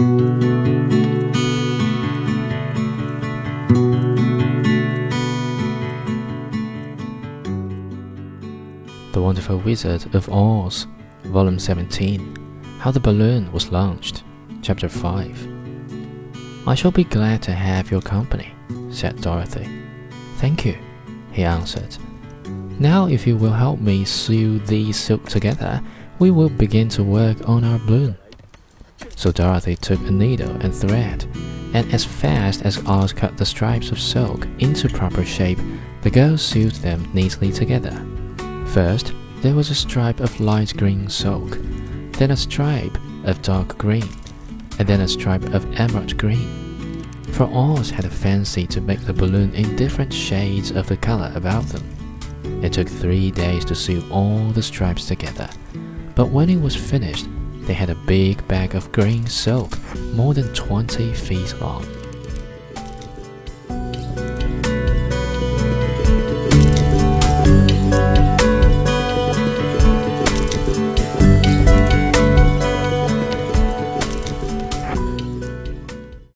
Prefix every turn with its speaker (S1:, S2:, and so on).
S1: The Wonderful Wizard of Oz, Volume 17 How the Balloon Was Launched, Chapter 5. I shall be glad to have your company, said Dorothy. Thank you, he answered. Now, if you will help me sew these silk together, we will begin to work on our balloon. So Dorothy took a needle and thread, and as fast as Oz cut the stripes of silk into proper shape, the girl sewed them neatly together. First, there was a stripe of light green silk, then a stripe of dark green, and then a stripe of emerald green. For Oz had a fancy to make the balloon in different shades of the color about them. It took three days to sew all the stripes together, but when it was finished, they had a big bag of green silk, more than 20 feet long.